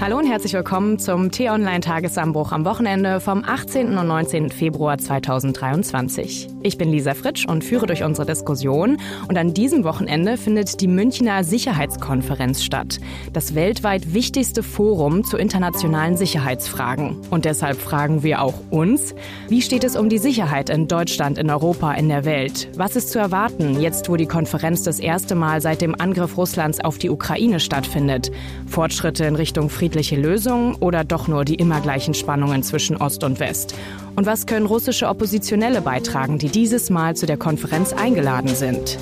Hallo und herzlich willkommen zum T-Online-Tagesanbruch am Wochenende vom 18. und 19. Februar 2023. Ich bin Lisa Fritsch und führe durch unsere Diskussion. Und an diesem Wochenende findet die Münchner Sicherheitskonferenz statt. Das weltweit wichtigste Forum zu internationalen Sicherheitsfragen. Und deshalb fragen wir auch uns, wie steht es um die Sicherheit in Deutschland, in Europa, in der Welt? Was ist zu erwarten, jetzt wo die Konferenz das erste Mal seit dem Angriff Russlands auf die Ukraine stattfindet? Fortschritte in Richtung Frieden friedliche Lösung oder doch nur die immer gleichen Spannungen zwischen Ost und West? Und was können russische Oppositionelle beitragen, die dieses Mal zu der Konferenz eingeladen sind?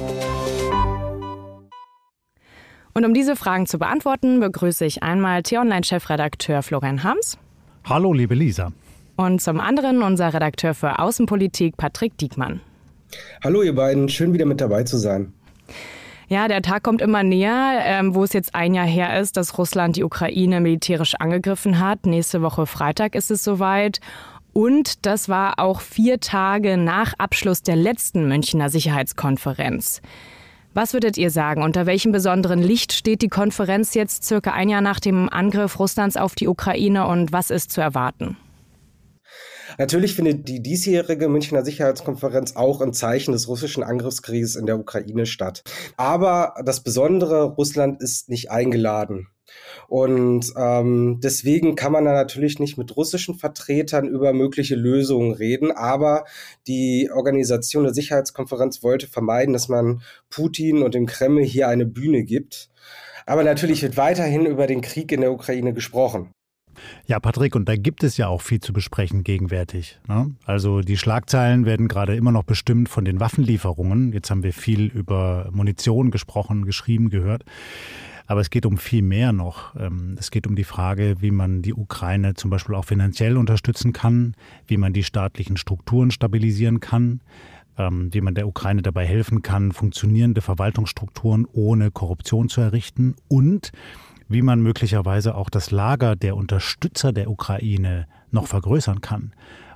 Und um diese Fragen zu beantworten, begrüße ich einmal T-Online-Chefredakteur Florian Hams. Hallo, liebe Lisa. Und zum anderen unser Redakteur für Außenpolitik Patrick Diekmann. Hallo, ihr beiden. Schön, wieder mit dabei zu sein. Ja, der Tag kommt immer näher, ähm, wo es jetzt ein Jahr her ist, dass Russland die Ukraine militärisch angegriffen hat. Nächste Woche Freitag ist es soweit. Und das war auch vier Tage nach Abschluss der letzten Münchner Sicherheitskonferenz. Was würdet ihr sagen? Unter welchem besonderen Licht steht die Konferenz jetzt circa ein Jahr nach dem Angriff Russlands auf die Ukraine und was ist zu erwarten? Natürlich findet die diesjährige Münchner Sicherheitskonferenz auch im Zeichen des russischen Angriffskrieges in der Ukraine statt. Aber das Besondere, Russland ist nicht eingeladen. Und ähm, deswegen kann man da natürlich nicht mit russischen Vertretern über mögliche Lösungen reden. Aber die Organisation der Sicherheitskonferenz wollte vermeiden, dass man Putin und dem Kreml hier eine Bühne gibt. Aber natürlich wird weiterhin über den Krieg in der Ukraine gesprochen. Ja, Patrick, und da gibt es ja auch viel zu besprechen gegenwärtig. Ne? Also die Schlagzeilen werden gerade immer noch bestimmt von den Waffenlieferungen. Jetzt haben wir viel über Munition gesprochen, geschrieben, gehört. Aber es geht um viel mehr noch. Ähm, es geht um die Frage, wie man die Ukraine zum Beispiel auch finanziell unterstützen kann, wie man die staatlichen Strukturen stabilisieren kann, ähm, wie man der Ukraine dabei helfen kann, funktionierende Verwaltungsstrukturen ohne Korruption zu errichten und wie man möglicherweise auch das Lager der Unterstützer der Ukraine noch vergrößern kann.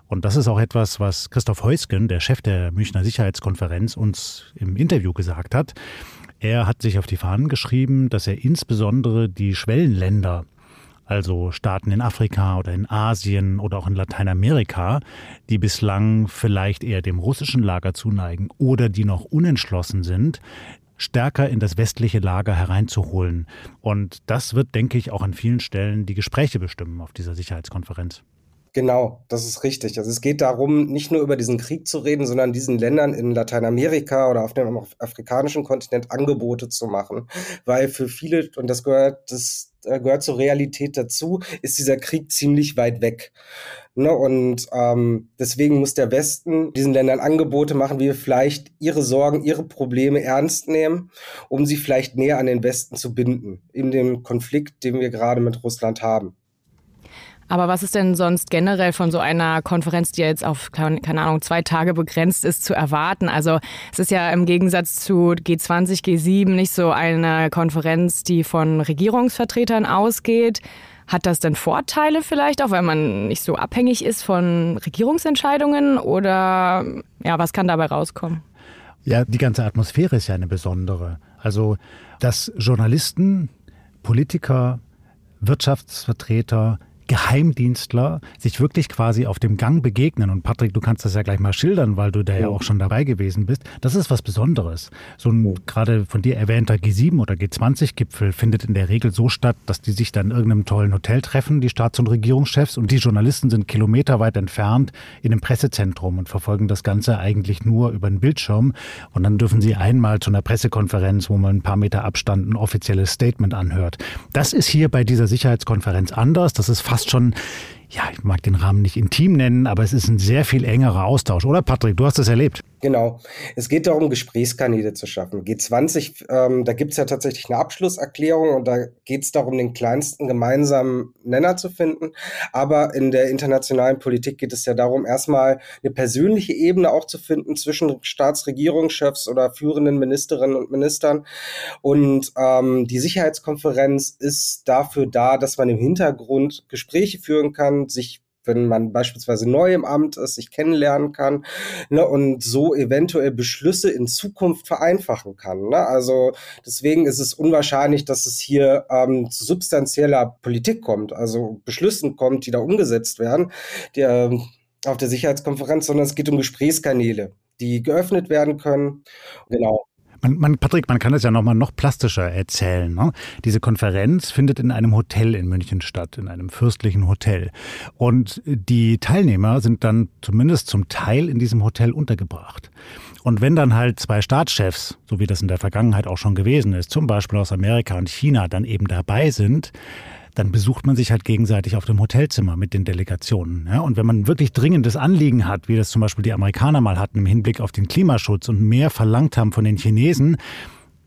Und das ist auch etwas, was Christoph Heusgen, der Chef der Münchner Sicherheitskonferenz, uns im Interview gesagt hat. Er hat sich auf die Fahnen geschrieben, dass er insbesondere die Schwellenländer, also Staaten in Afrika oder in Asien oder auch in Lateinamerika, die bislang vielleicht eher dem russischen Lager zuneigen oder die noch unentschlossen sind, stärker in das westliche Lager hereinzuholen. Und das wird, denke ich, auch an vielen Stellen die Gespräche bestimmen auf dieser Sicherheitskonferenz. Genau, das ist richtig. Also es geht darum, nicht nur über diesen Krieg zu reden, sondern diesen Ländern in Lateinamerika oder auf dem afrikanischen Kontinent Angebote zu machen. Weil für viele, und das gehört, das gehört zur Realität dazu, ist dieser Krieg ziemlich weit weg. Ne? Und ähm, deswegen muss der Westen diesen Ländern Angebote machen, wie wir vielleicht ihre Sorgen, ihre Probleme ernst nehmen, um sie vielleicht näher an den Westen zu binden, in dem Konflikt, den wir gerade mit Russland haben. Aber was ist denn sonst generell von so einer Konferenz, die ja jetzt auf, keine Ahnung, zwei Tage begrenzt ist, zu erwarten? Also es ist ja im Gegensatz zu G20, G7 nicht so eine Konferenz, die von Regierungsvertretern ausgeht. Hat das denn Vorteile vielleicht, auch weil man nicht so abhängig ist von Regierungsentscheidungen? Oder ja, was kann dabei rauskommen? Ja, die ganze Atmosphäre ist ja eine besondere. Also, dass Journalisten, Politiker, Wirtschaftsvertreter, Geheimdienstler sich wirklich quasi auf dem Gang begegnen. Und Patrick, du kannst das ja gleich mal schildern, weil du da ja auch schon dabei gewesen bist. Das ist was Besonderes. So ein gerade von dir erwähnter G7 oder G20-Gipfel findet in der Regel so statt, dass die sich dann in irgendeinem tollen Hotel treffen, die Staats- und Regierungschefs, und die Journalisten sind kilometerweit entfernt in einem Pressezentrum und verfolgen das Ganze eigentlich nur über den Bildschirm. Und dann dürfen sie einmal zu einer Pressekonferenz, wo man ein paar Meter Abstand ein offizielles Statement anhört. Das ist hier bei dieser Sicherheitskonferenz anders. Das ist fast schon ja, ich mag den Rahmen nicht intim nennen, aber es ist ein sehr viel engerer Austausch, oder Patrick? Du hast es erlebt. Genau. Es geht darum, Gesprächskanäle zu schaffen. G20, ähm, da gibt es ja tatsächlich eine Abschlusserklärung und da geht es darum, den kleinsten gemeinsamen Nenner zu finden. Aber in der internationalen Politik geht es ja darum, erstmal eine persönliche Ebene auch zu finden zwischen Staatsregierungschefs oder führenden Ministerinnen und Ministern. Und ähm, die Sicherheitskonferenz ist dafür da, dass man im Hintergrund Gespräche führen kann, sich wenn man beispielsweise neu im Amt ist, sich kennenlernen kann ne, und so eventuell Beschlüsse in Zukunft vereinfachen kann. Ne? Also deswegen ist es unwahrscheinlich, dass es hier ähm, zu substanzieller Politik kommt, also Beschlüssen kommt, die da umgesetzt werden, die, äh, auf der Sicherheitskonferenz, sondern es geht um Gesprächskanäle, die geöffnet werden können. Genau. Man, man, Patrick, man kann das ja noch mal noch plastischer erzählen. Ne? Diese Konferenz findet in einem Hotel in München statt, in einem fürstlichen Hotel. Und die Teilnehmer sind dann zumindest zum Teil in diesem Hotel untergebracht. Und wenn dann halt zwei Staatschefs, so wie das in der Vergangenheit auch schon gewesen ist, zum Beispiel aus Amerika und China, dann eben dabei sind, dann besucht man sich halt gegenseitig auf dem Hotelzimmer mit den Delegationen. Ja, und wenn man wirklich dringendes Anliegen hat, wie das zum Beispiel die Amerikaner mal hatten im Hinblick auf den Klimaschutz und mehr verlangt haben von den Chinesen,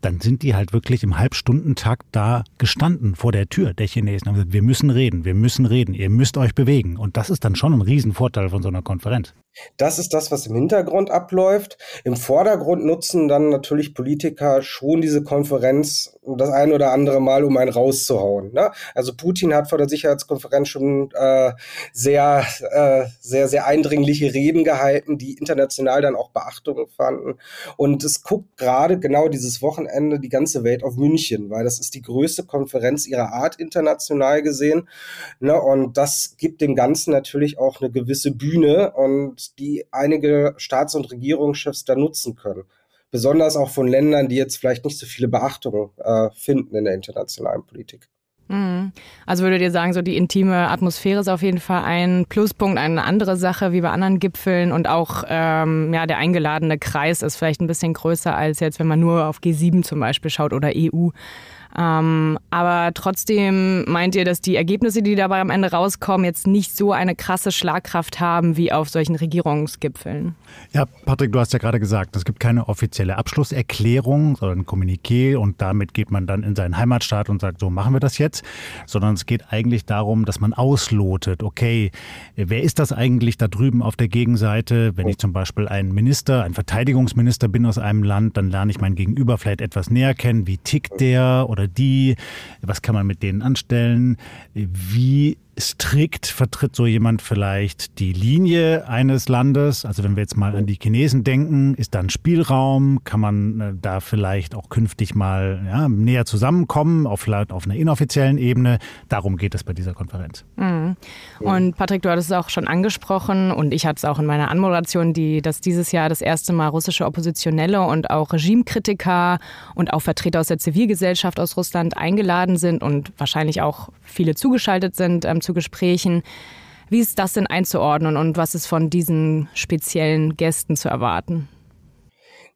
dann sind die halt wirklich im Halbstundentakt da gestanden vor der Tür der Chinesen und haben gesagt, wir müssen reden, wir müssen reden, ihr müsst euch bewegen. Und das ist dann schon ein Riesenvorteil von so einer Konferenz. Das ist das, was im Hintergrund abläuft. Im Vordergrund nutzen dann natürlich Politiker schon diese Konferenz das ein oder andere Mal, um einen rauszuhauen. Ne? Also Putin hat vor der Sicherheitskonferenz schon äh, sehr, äh, sehr, sehr eindringliche Reden gehalten, die international dann auch Beachtung fanden. Und es guckt gerade genau dieses Wochenende die ganze Welt auf München, weil das ist die größte Konferenz ihrer Art international gesehen. Ne? Und das gibt dem Ganzen natürlich auch eine gewisse Bühne und die einige Staats- und Regierungschefs da nutzen können. Besonders auch von Ländern, die jetzt vielleicht nicht so viele Beachtung äh, finden in der internationalen Politik. Mhm. Also würdet ihr sagen, so die intime Atmosphäre ist auf jeden Fall ein Pluspunkt, eine andere Sache wie bei anderen Gipfeln und auch ähm, ja, der eingeladene Kreis ist vielleicht ein bisschen größer als jetzt, wenn man nur auf G7 zum Beispiel schaut oder EU. Ähm, aber trotzdem meint ihr, dass die Ergebnisse, die dabei am Ende rauskommen, jetzt nicht so eine krasse Schlagkraft haben wie auf solchen Regierungsgipfeln? Ja, Patrick, du hast ja gerade gesagt, es gibt keine offizielle Abschlusserklärung, sondern ein Kommuniqué und damit geht man dann in seinen Heimatstaat und sagt, so machen wir das jetzt, sondern es geht eigentlich darum, dass man auslotet, okay, wer ist das eigentlich da drüben auf der Gegenseite? Wenn ich zum Beispiel ein Minister, ein Verteidigungsminister bin aus einem Land, dann lerne ich mein Gegenüber vielleicht etwas näher kennen. Wie tickt der oder die? Was kann man mit denen anstellen? Wie strikt vertritt so jemand vielleicht die Linie eines Landes? Also wenn wir jetzt mal an die Chinesen denken, ist da ein Spielraum? Kann man äh, da vielleicht auch künftig mal ja, näher zusammenkommen, auf, auf einer inoffiziellen Ebene? Darum geht es bei dieser Konferenz. Mhm. Und Patrick, du hattest es auch schon angesprochen und ich hatte es auch in meiner Anmoderation, die, dass dieses Jahr das erste Mal russische Oppositionelle und auch Regimekritiker und auch Vertreter aus der Zivilgesellschaft aus Russland eingeladen sind und wahrscheinlich auch viele zugeschaltet sind ähm, zu Gesprächen. Wie ist das denn einzuordnen und was ist von diesen speziellen Gästen zu erwarten?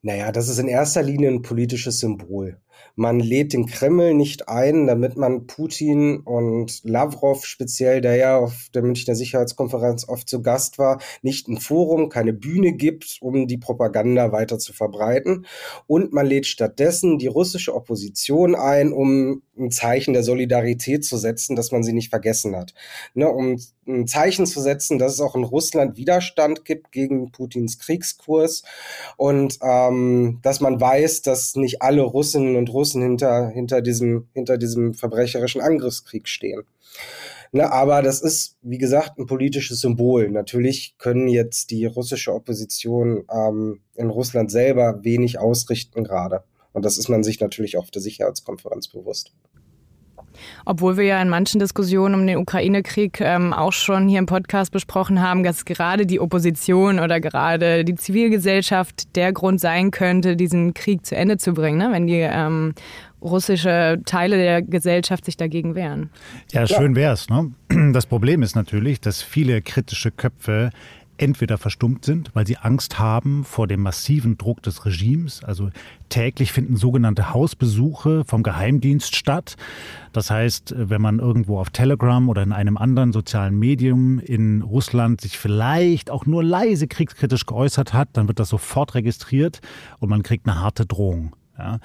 Naja, das ist in erster Linie ein politisches Symbol. Man lädt den Kreml nicht ein, damit man Putin und Lavrov speziell, der ja auf der Münchner Sicherheitskonferenz oft zu Gast war, nicht ein Forum, keine Bühne gibt, um die Propaganda weiter zu verbreiten. Und man lädt stattdessen die russische Opposition ein, um ein Zeichen der Solidarität zu setzen, dass man sie nicht vergessen hat. Ne, um ein Zeichen zu setzen, dass es auch in Russland Widerstand gibt gegen Putins Kriegskurs und ähm, dass man weiß, dass nicht alle Russinnen und Russen hinter, hinter, diesem, hinter diesem verbrecherischen Angriffskrieg stehen. Ne, aber das ist, wie gesagt, ein politisches Symbol. Natürlich können jetzt die russische Opposition ähm, in Russland selber wenig ausrichten gerade. Und das ist man sich natürlich auch auf der Sicherheitskonferenz bewusst. Obwohl wir ja in manchen Diskussionen um den Ukraine-Krieg ähm, auch schon hier im Podcast besprochen haben, dass gerade die Opposition oder gerade die Zivilgesellschaft der Grund sein könnte, diesen Krieg zu Ende zu bringen, ne? wenn die ähm, russische Teile der Gesellschaft sich dagegen wehren. Ja, schön wär's. Ne? Das Problem ist natürlich, dass viele kritische Köpfe entweder verstummt sind, weil sie Angst haben vor dem massiven Druck des Regimes. Also täglich finden sogenannte Hausbesuche vom Geheimdienst statt. Das heißt, wenn man irgendwo auf Telegram oder in einem anderen sozialen Medium in Russland sich vielleicht auch nur leise kriegskritisch geäußert hat, dann wird das sofort registriert und man kriegt eine harte Drohung. Ja?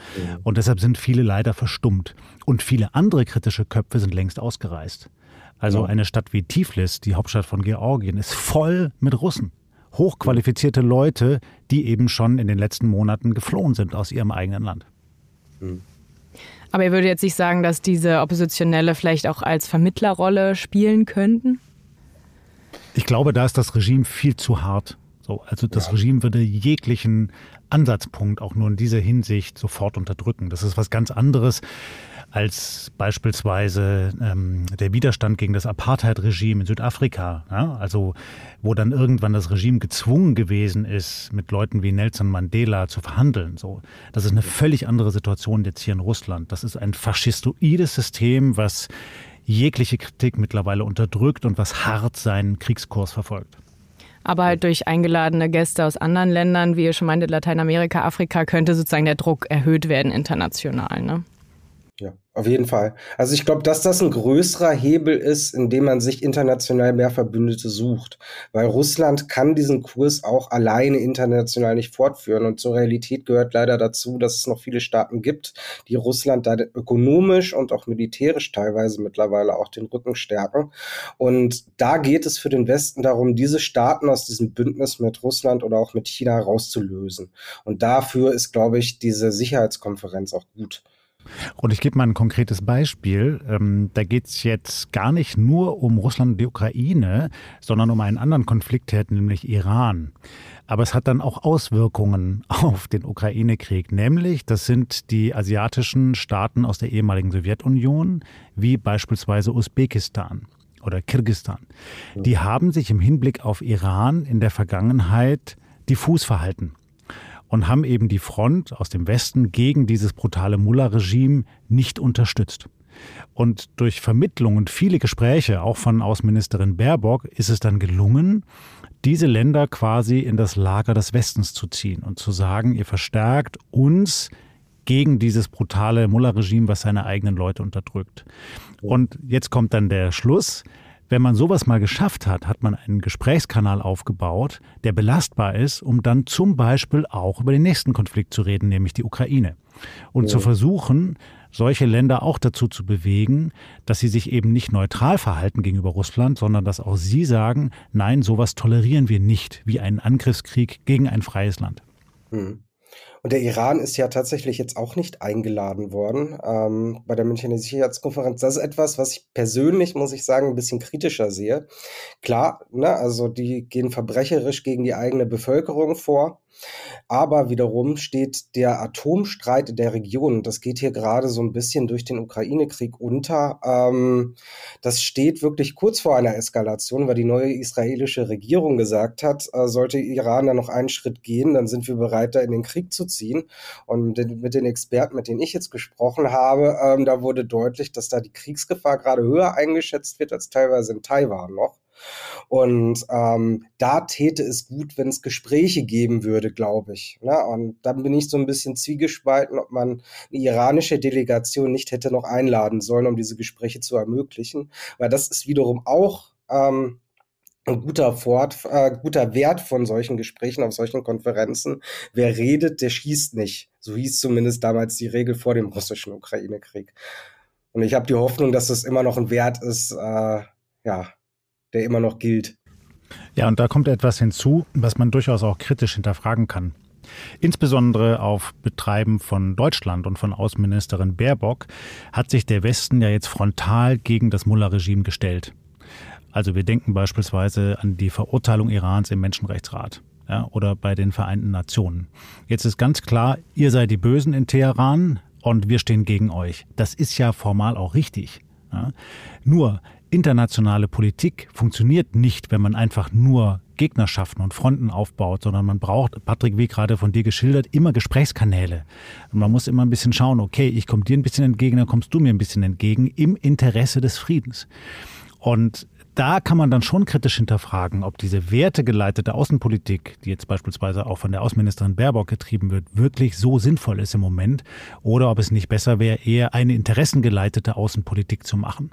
Und deshalb sind viele leider verstummt. Und viele andere kritische Köpfe sind längst ausgereist. Also eine Stadt wie Tiflis, die Hauptstadt von Georgien, ist voll mit Russen. Hochqualifizierte Leute, die eben schon in den letzten Monaten geflohen sind aus ihrem eigenen Land. Mhm. Aber ihr würdet jetzt nicht sagen, dass diese Oppositionelle vielleicht auch als Vermittlerrolle spielen könnten? Ich glaube, da ist das Regime viel zu hart. So, also das ja. Regime würde jeglichen Ansatzpunkt auch nur in dieser Hinsicht sofort unterdrücken. Das ist was ganz anderes als beispielsweise ähm, der Widerstand gegen das Apartheid-Regime in Südafrika. Ja? Also wo dann irgendwann das Regime gezwungen gewesen ist, mit Leuten wie Nelson Mandela zu verhandeln. So, das ist eine völlig andere Situation jetzt hier in Russland. Das ist ein faschistoides System, was jegliche Kritik mittlerweile unterdrückt und was hart seinen Kriegskurs verfolgt aber halt durch eingeladene Gäste aus anderen Ländern, wie ihr schon meinte, Lateinamerika, Afrika, könnte sozusagen der Druck erhöht werden international. Ne? Auf jeden Fall. Also ich glaube, dass das ein größerer Hebel ist, indem man sich international mehr Verbündete sucht. Weil Russland kann diesen Kurs auch alleine international nicht fortführen. Und zur Realität gehört leider dazu, dass es noch viele Staaten gibt, die Russland da ökonomisch und auch militärisch teilweise mittlerweile auch den Rücken stärken. Und da geht es für den Westen darum, diese Staaten aus diesem Bündnis mit Russland oder auch mit China rauszulösen. Und dafür ist, glaube ich, diese Sicherheitskonferenz auch gut. Und ich gebe mal ein konkretes Beispiel. Ähm, da geht es jetzt gar nicht nur um Russland und die Ukraine, sondern um einen anderen Konfliktherd, nämlich Iran. Aber es hat dann auch Auswirkungen auf den Ukraine-Krieg. Nämlich, das sind die asiatischen Staaten aus der ehemaligen Sowjetunion, wie beispielsweise Usbekistan oder Kirgistan. Die haben sich im Hinblick auf Iran in der Vergangenheit diffus verhalten und haben eben die Front aus dem Westen gegen dieses brutale Mullah-Regime nicht unterstützt. Und durch Vermittlung und viele Gespräche, auch von Außenministerin Baerbock, ist es dann gelungen, diese Länder quasi in das Lager des Westens zu ziehen und zu sagen, ihr verstärkt uns gegen dieses brutale Mullah-Regime, was seine eigenen Leute unterdrückt. Und jetzt kommt dann der Schluss. Wenn man sowas mal geschafft hat, hat man einen Gesprächskanal aufgebaut, der belastbar ist, um dann zum Beispiel auch über den nächsten Konflikt zu reden, nämlich die Ukraine. Und ja. zu versuchen, solche Länder auch dazu zu bewegen, dass sie sich eben nicht neutral verhalten gegenüber Russland, sondern dass auch sie sagen, nein, sowas tolerieren wir nicht, wie einen Angriffskrieg gegen ein freies Land. Mhm. Und der Iran ist ja tatsächlich jetzt auch nicht eingeladen worden ähm, bei der Münchner Sicherheitskonferenz. Das ist etwas, was ich persönlich, muss ich sagen, ein bisschen kritischer sehe. Klar, ne, also die gehen verbrecherisch gegen die eigene Bevölkerung vor. Aber wiederum steht der Atomstreit der Region, das geht hier gerade so ein bisschen durch den Ukraine-Krieg unter. Ähm, das steht wirklich kurz vor einer Eskalation, weil die neue israelische Regierung gesagt hat, äh, sollte Iran da noch einen Schritt gehen, dann sind wir bereit, da in den Krieg zu ziehen. Und mit den Experten, mit denen ich jetzt gesprochen habe, ähm, da wurde deutlich, dass da die Kriegsgefahr gerade höher eingeschätzt wird als teilweise in Taiwan noch. Und ähm, da täte es gut, wenn es Gespräche geben würde, glaube ich. Ne? Und dann bin ich so ein bisschen zwiegespalten, ob man eine iranische Delegation nicht hätte noch einladen sollen, um diese Gespräche zu ermöglichen. Weil das ist wiederum auch ähm, ein guter, Fort, äh, guter Wert von solchen Gesprächen auf solchen Konferenzen. Wer redet, der schießt nicht. So hieß zumindest damals die Regel vor dem russischen Ukraine-Krieg. Und ich habe die Hoffnung, dass es immer noch ein Wert ist, äh, ja, der immer noch gilt. Ja, und da kommt etwas hinzu, was man durchaus auch kritisch hinterfragen kann. Insbesondere auf Betreiben von Deutschland und von Außenministerin Baerbock hat sich der Westen ja jetzt frontal gegen das Mullah-Regime gestellt. Also wir denken beispielsweise an die Verurteilung Irans im Menschenrechtsrat ja, oder bei den Vereinten Nationen. Jetzt ist ganz klar, ihr seid die Bösen in Teheran und wir stehen gegen euch. Das ist ja formal auch richtig. Ja. Nur internationale Politik funktioniert nicht, wenn man einfach nur Gegnerschaften und Fronten aufbaut, sondern man braucht, Patrick, wie gerade von dir geschildert, immer Gesprächskanäle. Und man muss immer ein bisschen schauen, okay, ich komme dir ein bisschen entgegen, dann kommst du mir ein bisschen entgegen, im Interesse des Friedens. Und da kann man dann schon kritisch hinterfragen, ob diese wertegeleitete Außenpolitik, die jetzt beispielsweise auch von der Außenministerin Baerbock getrieben wird, wirklich so sinnvoll ist im Moment oder ob es nicht besser wäre, eher eine interessengeleitete Außenpolitik zu machen.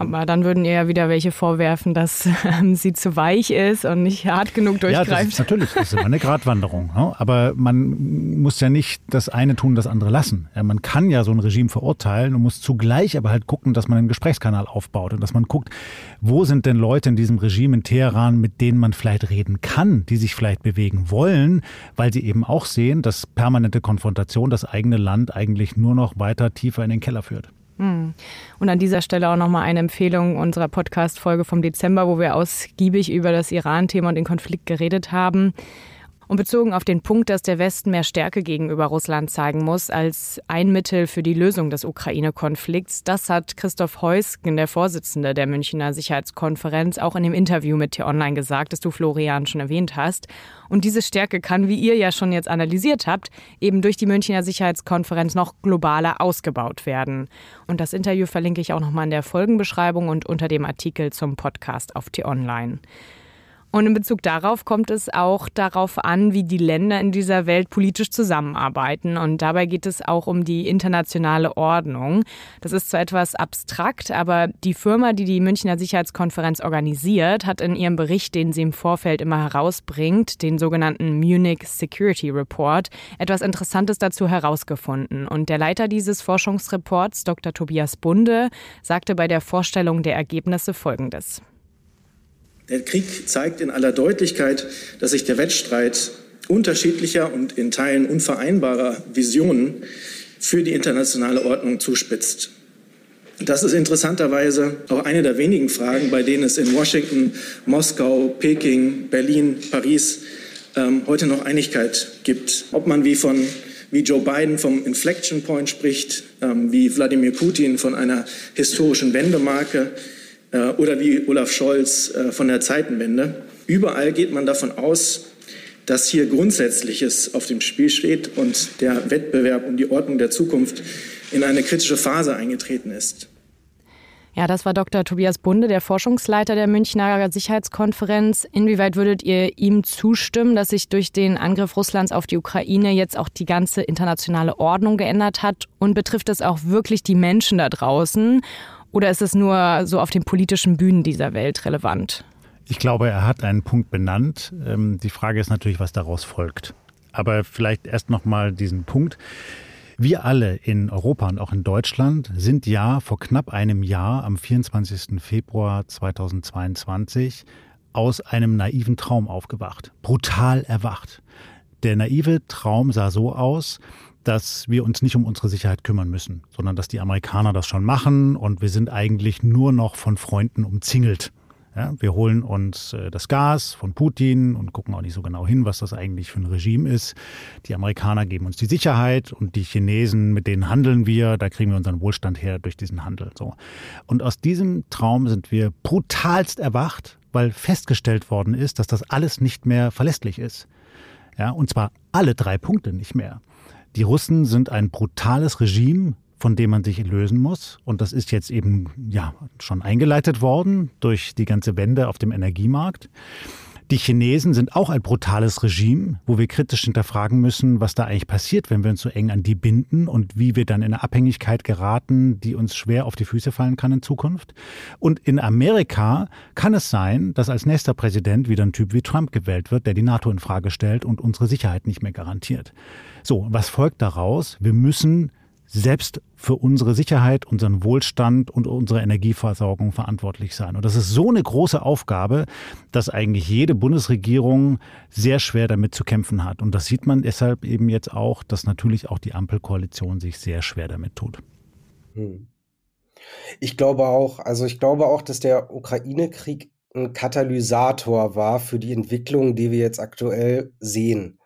Aber dann würden ihr ja wieder welche vorwerfen, dass ähm, sie zu weich ist und nicht hart genug durchgreift. Ja, das ist natürlich, das ist immer eine Gratwanderung. Ne? Aber man muss ja nicht das eine tun, das andere lassen. Ja, man kann ja so ein Regime verurteilen und muss zugleich aber halt gucken, dass man einen Gesprächskanal aufbaut und dass man guckt, wo sind denn Leute in diesem Regime in Teheran, mit denen man vielleicht reden kann, die sich vielleicht bewegen wollen, weil sie eben auch sehen, dass permanente Konfrontation das eigene Land eigentlich nur noch weiter tiefer in den Keller führt. Hm. Und an dieser Stelle auch nochmal eine Empfehlung unserer Podcast-Folge vom Dezember, wo wir ausgiebig über das Iran-Thema und den Konflikt geredet haben. Und bezogen auf den Punkt, dass der Westen mehr Stärke gegenüber Russland zeigen muss als ein Mittel für die Lösung des Ukraine-Konflikts, das hat Christoph Heusgen, der Vorsitzende der Münchner Sicherheitskonferenz, auch in dem Interview mit T-Online gesagt, das du Florian schon erwähnt hast. Und diese Stärke kann, wie ihr ja schon jetzt analysiert habt, eben durch die Münchner Sicherheitskonferenz noch globaler ausgebaut werden. Und das Interview verlinke ich auch nochmal in der Folgenbeschreibung und unter dem Artikel zum Podcast auf T-Online. Und in Bezug darauf kommt es auch darauf an, wie die Länder in dieser Welt politisch zusammenarbeiten. Und dabei geht es auch um die internationale Ordnung. Das ist zwar etwas abstrakt, aber die Firma, die die Münchner Sicherheitskonferenz organisiert, hat in ihrem Bericht, den sie im Vorfeld immer herausbringt, den sogenannten Munich Security Report, etwas Interessantes dazu herausgefunden. Und der Leiter dieses Forschungsreports, Dr. Tobias Bunde, sagte bei der Vorstellung der Ergebnisse Folgendes. Der Krieg zeigt in aller Deutlichkeit, dass sich der Wettstreit unterschiedlicher und in Teilen unvereinbarer Visionen für die internationale Ordnung zuspitzt. Das ist interessanterweise auch eine der wenigen Fragen, bei denen es in Washington, Moskau, Peking, Berlin, Paris ähm, heute noch Einigkeit gibt. Ob man wie von wie Joe Biden vom Inflection Point spricht, ähm, wie Wladimir Putin von einer historischen Wendemarke, oder wie Olaf Scholz äh, von der Zeitenwende. Überall geht man davon aus, dass hier Grundsätzliches auf dem Spiel steht und der Wettbewerb um die Ordnung der Zukunft in eine kritische Phase eingetreten ist. Ja, das war Dr. Tobias Bunde, der Forschungsleiter der Münchner Sicherheitskonferenz. Inwieweit würdet ihr ihm zustimmen, dass sich durch den Angriff Russlands auf die Ukraine jetzt auch die ganze internationale Ordnung geändert hat? Und betrifft es auch wirklich die Menschen da draußen? Oder ist es nur so auf den politischen Bühnen dieser Welt relevant? Ich glaube, er hat einen Punkt benannt. Ähm, die Frage ist natürlich, was daraus folgt. Aber vielleicht erst noch mal diesen Punkt. Wir alle in Europa und auch in Deutschland sind ja vor knapp einem Jahr, am 24. Februar 2022, aus einem naiven Traum aufgewacht. Brutal erwacht. Der naive Traum sah so aus, dass wir uns nicht um unsere Sicherheit kümmern müssen, sondern dass die Amerikaner das schon machen und wir sind eigentlich nur noch von Freunden umzingelt. Ja, wir holen uns äh, das Gas von Putin und gucken auch nicht so genau hin, was das eigentlich für ein Regime ist. Die Amerikaner geben uns die Sicherheit und die Chinesen, mit denen handeln wir, da kriegen wir unseren Wohlstand her durch diesen Handel. So. Und aus diesem Traum sind wir brutalst erwacht, weil festgestellt worden ist, dass das alles nicht mehr verlässlich ist. Ja, und zwar alle drei Punkte nicht mehr. Die Russen sind ein brutales Regime, von dem man sich lösen muss. Und das ist jetzt eben ja schon eingeleitet worden durch die ganze Wende auf dem Energiemarkt. Die Chinesen sind auch ein brutales Regime, wo wir kritisch hinterfragen müssen, was da eigentlich passiert, wenn wir uns so eng an die binden und wie wir dann in eine Abhängigkeit geraten, die uns schwer auf die Füße fallen kann in Zukunft. Und in Amerika kann es sein, dass als nächster Präsident wieder ein Typ wie Trump gewählt wird, der die NATO in Frage stellt und unsere Sicherheit nicht mehr garantiert. So, was folgt daraus? Wir müssen selbst für unsere Sicherheit, unseren Wohlstand und unsere Energieversorgung verantwortlich sein. Und das ist so eine große Aufgabe, dass eigentlich jede Bundesregierung sehr schwer damit zu kämpfen hat. Und das sieht man deshalb eben jetzt auch, dass natürlich auch die Ampelkoalition sich sehr schwer damit tut. Hm. Ich glaube auch, also ich glaube auch, dass der Ukraine-Krieg ein Katalysator war für die Entwicklung, die wir jetzt aktuell sehen.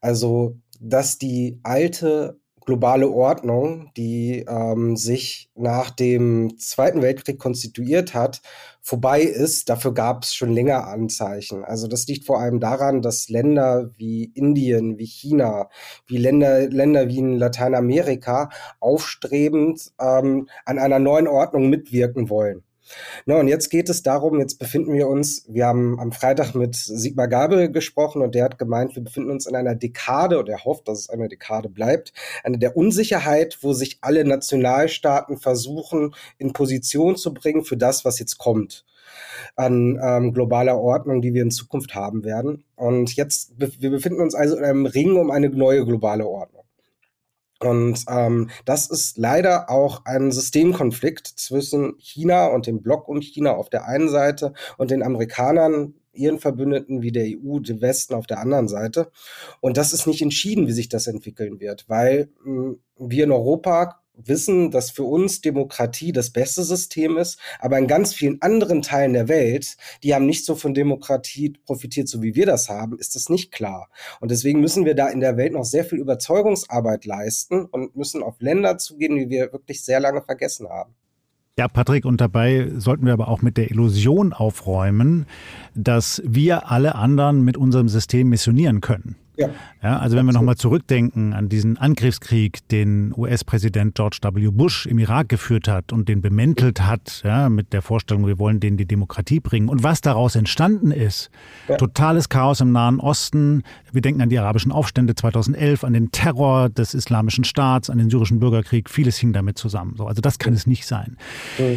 Also dass die alte globale Ordnung, die ähm, sich nach dem Zweiten Weltkrieg konstituiert hat, vorbei ist. Dafür gab es schon länger Anzeichen. Also das liegt vor allem daran, dass Länder wie Indien, wie China, wie Länder, Länder wie in Lateinamerika aufstrebend ähm, an einer neuen Ordnung mitwirken wollen. Na, und jetzt geht es darum, jetzt befinden wir uns, wir haben am Freitag mit Sigmar Gabel gesprochen und der hat gemeint, wir befinden uns in einer Dekade und er hofft, dass es eine Dekade bleibt, eine der Unsicherheit, wo sich alle Nationalstaaten versuchen, in Position zu bringen für das, was jetzt kommt an ähm, globaler Ordnung, die wir in Zukunft haben werden. Und jetzt, wir befinden uns also in einem Ring um eine neue globale Ordnung. Und ähm, das ist leider auch ein Systemkonflikt zwischen China und dem Block um China auf der einen Seite und den Amerikanern, ihren Verbündeten wie der EU, dem Westen auf der anderen Seite. Und das ist nicht entschieden, wie sich das entwickeln wird, weil mh, hm, wir in Europa wissen, dass für uns Demokratie das beste System ist, aber in ganz vielen anderen Teilen der Welt, die haben nicht so von Demokratie profitiert, so wie wir das haben, ist das nicht klar. Und deswegen müssen wir da in der Welt noch sehr viel Überzeugungsarbeit leisten und müssen auf Länder zugehen, die wir wirklich sehr lange vergessen haben. Ja, Patrick, und dabei sollten wir aber auch mit der Illusion aufräumen, dass wir alle anderen mit unserem System missionieren können. Ja. ja also wenn wir nochmal zurückdenken an diesen Angriffskrieg, den US-Präsident George W. Bush im Irak geführt hat und den bemäntelt hat, ja, mit der Vorstellung, wir wollen denen die Demokratie bringen. Und was daraus entstanden ist, ja. totales Chaos im Nahen Osten. Wir denken an die arabischen Aufstände 2011, an den Terror des islamischen Staats, an den syrischen Bürgerkrieg. Vieles hing damit zusammen. So, also das kann es nicht sein.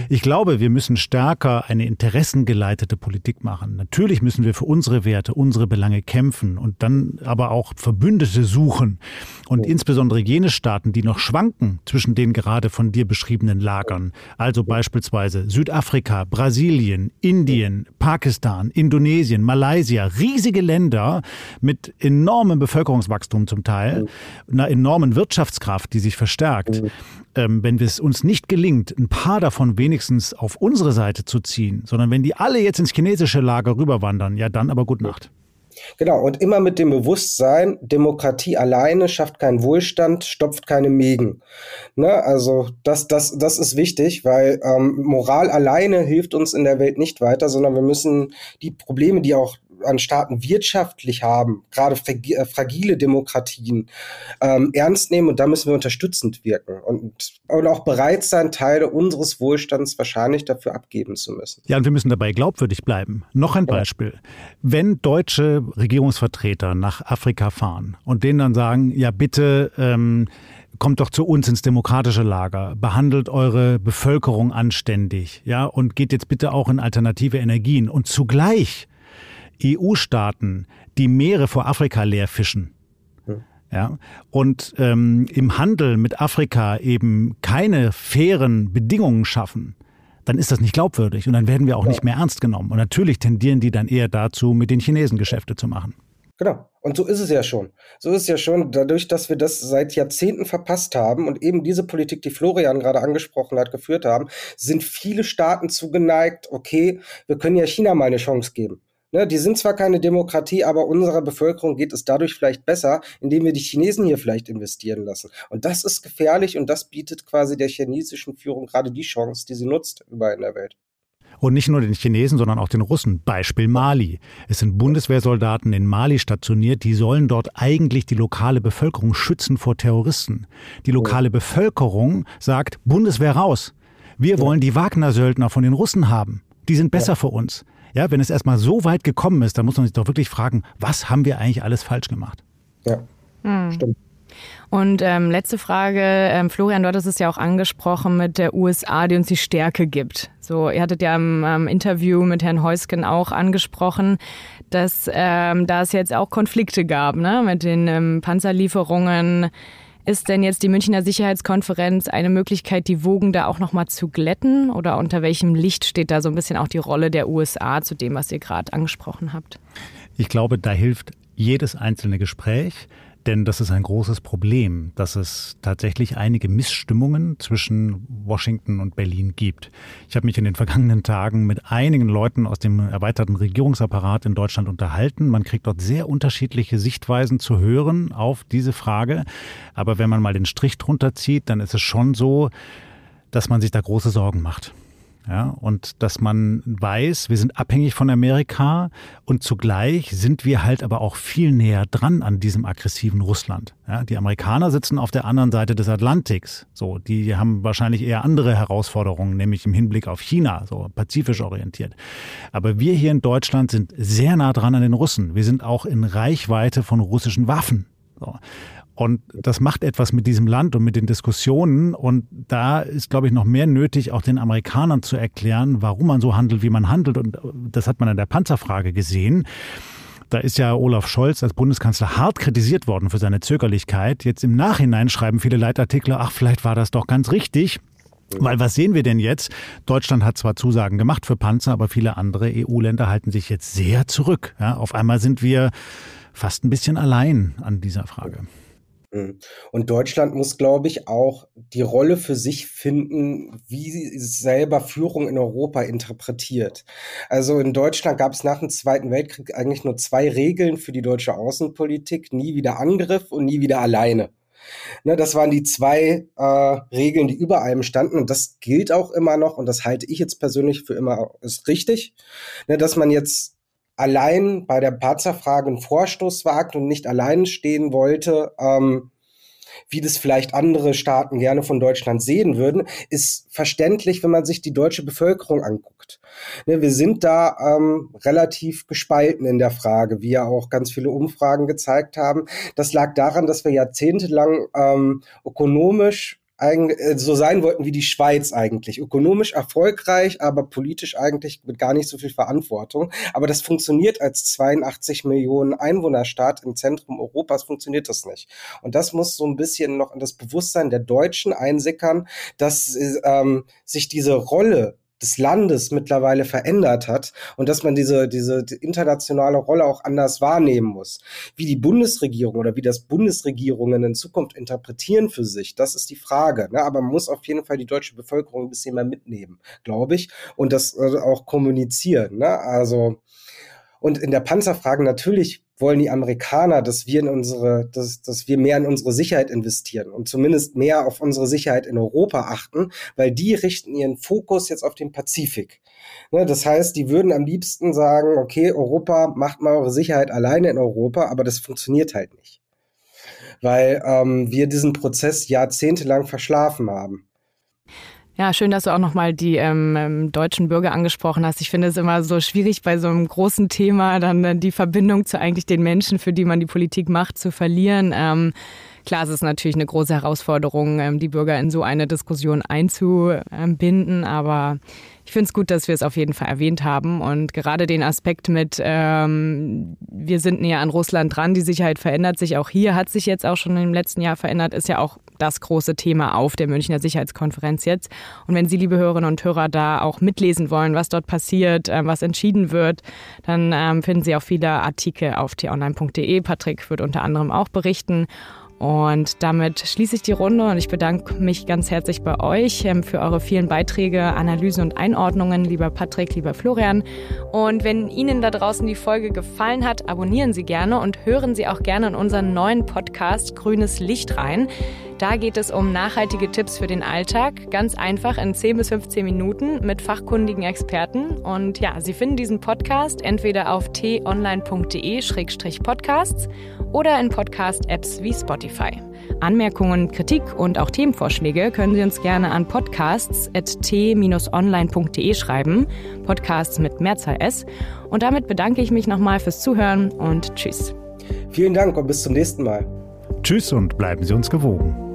Ich glaube, wir müssen stärker eine interessengeleitete Politik machen. Natürlich müssen wir für unsere Werte, unsere Belange kämpfen und dann aber auch Verbündete suchen. Und oh. insbesondere jene Staaten, die noch schwanken zwischen den gerade von dir beschriebenen Lagern, also beispielsweise Südafrika, Brasilien, Indien, Pakistan, Indonesien, Malaysia, riesige Länder mit enormem Bevölkerungswachstum zum Teil, einer enormen Wirtschaftskraft, die sich verstärkt. Ähm, wenn es uns nicht gelingt, ein paar davon wenigstens auf unsere Seite zu ziehen, sondern wenn die alle jetzt ins chinesische Lager rüberwandern, ja dann aber gut Nacht. Genau, und immer mit dem Bewusstsein, Demokratie alleine schafft keinen Wohlstand, stopft keine Mägen. Ne? Also das, das, das ist wichtig, weil ähm, Moral alleine hilft uns in der Welt nicht weiter, sondern wir müssen die Probleme, die auch an Staaten wirtschaftlich haben, gerade äh, fragile Demokratien, ähm, ernst nehmen und da müssen wir unterstützend wirken und, und auch bereit sein, Teile unseres Wohlstands wahrscheinlich dafür abgeben zu müssen. Ja, und wir müssen dabei glaubwürdig bleiben. Noch ein Beispiel. Wenn deutsche Regierungsvertreter nach Afrika fahren und denen dann sagen, ja bitte, ähm, kommt doch zu uns ins demokratische Lager, behandelt eure Bevölkerung anständig, ja, und geht jetzt bitte auch in alternative Energien und zugleich EU-Staaten die Meere vor Afrika leer fischen. Ja, und ähm, im Handel mit Afrika eben keine fairen Bedingungen schaffen, dann ist das nicht glaubwürdig und dann werden wir auch ja. nicht mehr ernst genommen. Und natürlich tendieren die dann eher dazu, mit den Chinesen Geschäfte zu machen. Genau. Und so ist es ja schon. So ist es ja schon, dadurch, dass wir das seit Jahrzehnten verpasst haben und eben diese Politik, die Florian gerade angesprochen hat, geführt haben, sind viele Staaten zugeneigt, okay, wir können ja China mal eine Chance geben. Ne, die sind zwar keine Demokratie, aber unserer Bevölkerung geht es dadurch vielleicht besser, indem wir die Chinesen hier vielleicht investieren lassen. Und das ist gefährlich und das bietet quasi der chinesischen Führung gerade die Chance, die sie nutzt überall in der Welt. Und nicht nur den Chinesen, sondern auch den Russen. Beispiel Mali. Es sind Bundeswehrsoldaten in Mali stationiert, die sollen dort eigentlich die lokale Bevölkerung schützen vor Terroristen. Die lokale Bevölkerung sagt, Bundeswehr raus. Wir wollen die Wagner-Söldner von den Russen haben. Die sind besser ja. für uns. Ja, wenn es erstmal so weit gekommen ist, dann muss man sich doch wirklich fragen, was haben wir eigentlich alles falsch gemacht? Ja, hm. stimmt. Und ähm, letzte Frage, ähm, Florian, dort ist es ja auch angesprochen mit der USA, die uns die Stärke gibt. So, ihr hattet ja im ähm, Interview mit Herrn Heusken auch angesprochen, dass ähm, da es jetzt auch Konflikte gab, ne, mit den ähm, Panzerlieferungen ist denn jetzt die Münchner Sicherheitskonferenz eine Möglichkeit, die Wogen da auch nochmal zu glätten? Oder unter welchem Licht steht da so ein bisschen auch die Rolle der USA zu dem, was ihr gerade angesprochen habt? Ich glaube, da hilft jedes einzelne Gespräch. Denn das ist ein großes Problem, dass es tatsächlich einige Missstimmungen zwischen Washington und Berlin gibt. Ich habe mich in den vergangenen Tagen mit einigen Leuten aus dem erweiterten Regierungsapparat in Deutschland unterhalten. Man kriegt dort sehr unterschiedliche Sichtweisen zu hören auf diese Frage. Aber wenn man mal den Strich drunter zieht, dann ist es schon so, dass man sich da große Sorgen macht. Ja, und dass man weiß, wir sind abhängig von Amerika und zugleich sind wir halt aber auch viel näher dran an diesem aggressiven Russland. Ja, die Amerikaner sitzen auf der anderen Seite des Atlantiks. So, die haben wahrscheinlich eher andere Herausforderungen, nämlich im Hinblick auf China, so pazifisch orientiert. Aber wir hier in Deutschland sind sehr nah dran an den Russen. Wir sind auch in Reichweite von russischen Waffen. So. Und das macht etwas mit diesem Land und mit den Diskussionen. Und da ist, glaube ich, noch mehr nötig, auch den Amerikanern zu erklären, warum man so handelt, wie man handelt. Und das hat man an der Panzerfrage gesehen. Da ist ja Olaf Scholz als Bundeskanzler hart kritisiert worden für seine Zögerlichkeit. Jetzt im Nachhinein schreiben viele Leitartikel, ach, vielleicht war das doch ganz richtig. Weil was sehen wir denn jetzt? Deutschland hat zwar Zusagen gemacht für Panzer, aber viele andere EU-Länder halten sich jetzt sehr zurück. Ja, auf einmal sind wir fast ein bisschen allein an dieser Frage. Mhm. Und Deutschland muss, glaube ich, auch die Rolle für sich finden, wie sie selber Führung in Europa interpretiert. Also in Deutschland gab es nach dem Zweiten Weltkrieg eigentlich nur zwei Regeln für die deutsche Außenpolitik. Nie wieder Angriff und nie wieder alleine. Ne, das waren die zwei äh, Regeln, die über allem standen. Und das gilt auch immer noch. Und das halte ich jetzt persönlich für immer ist richtig. Ne, dass man jetzt allein bei der Panzerfrage einen Vorstoß wagt und nicht allein stehen wollte, ähm, wie das vielleicht andere Staaten gerne von Deutschland sehen würden, ist verständlich, wenn man sich die deutsche Bevölkerung anguckt. Ne, wir sind da ähm, relativ gespalten in der Frage, wie ja auch ganz viele Umfragen gezeigt haben. Das lag daran, dass wir jahrzehntelang ähm, ökonomisch so sein wollten wie die Schweiz eigentlich. Ökonomisch erfolgreich, aber politisch eigentlich mit gar nicht so viel Verantwortung. Aber das funktioniert als 82 Millionen Einwohnerstaat im Zentrum Europas, funktioniert das nicht. Und das muss so ein bisschen noch in das Bewusstsein der Deutschen einsickern, dass ähm, sich diese Rolle des Landes mittlerweile verändert hat und dass man diese, diese internationale Rolle auch anders wahrnehmen muss. Wie die Bundesregierung oder wie das Bundesregierungen in Zukunft interpretieren für sich, das ist die Frage. Ne? Aber man muss auf jeden Fall die deutsche Bevölkerung ein bisschen mehr mitnehmen, glaube ich, und das äh, auch kommunizieren. Ne? Also, und in der Panzerfrage natürlich wollen die Amerikaner, dass wir in unsere, dass, dass wir mehr in unsere Sicherheit investieren und zumindest mehr auf unsere Sicherheit in Europa achten, weil die richten ihren Fokus jetzt auf den Pazifik. Ne, das heißt, die würden am liebsten sagen, okay, Europa macht mal eure Sicherheit alleine in Europa, aber das funktioniert halt nicht. Weil ähm, wir diesen Prozess jahrzehntelang verschlafen haben. Ja, schön, dass du auch nochmal die ähm, ähm, deutschen Bürger angesprochen hast. Ich finde es immer so schwierig, bei so einem großen Thema dann äh, die Verbindung zu eigentlich den Menschen, für die man die Politik macht, zu verlieren. Ähm, Klar, es ist natürlich eine große Herausforderung, ähm, die Bürger in so eine Diskussion einzubinden, aber ich finde es gut, dass wir es auf jeden Fall erwähnt haben und gerade den Aspekt mit, ähm, wir sind näher an Russland dran, die Sicherheit verändert sich auch hier, hat sich jetzt auch schon im letzten Jahr verändert, ist ja auch das große Thema auf der Münchner Sicherheitskonferenz jetzt. Und wenn Sie, liebe Hörerinnen und Hörer, da auch mitlesen wollen, was dort passiert, äh, was entschieden wird, dann ähm, finden Sie auch viele Artikel auf t-online.de. Patrick wird unter anderem auch berichten. Und damit schließe ich die Runde und ich bedanke mich ganz herzlich bei euch ähm, für eure vielen Beiträge, Analysen und Einordnungen, lieber Patrick, lieber Florian. Und wenn Ihnen da draußen die Folge gefallen hat, abonnieren Sie gerne und hören Sie auch gerne in unseren neuen Podcast Grünes Licht rein. Da geht es um nachhaltige Tipps für den Alltag, ganz einfach in 10 bis 15 Minuten mit fachkundigen Experten. Und ja, Sie finden diesen Podcast entweder auf t-online.de-podcasts oder in Podcast-Apps wie Spotify. Anmerkungen, Kritik und auch Themenvorschläge können Sie uns gerne an podcasts.t-online.de schreiben. Podcasts mit Mehrzahl S. Und damit bedanke ich mich nochmal fürs Zuhören und tschüss. Vielen Dank und bis zum nächsten Mal. Tschüss und bleiben Sie uns gewogen.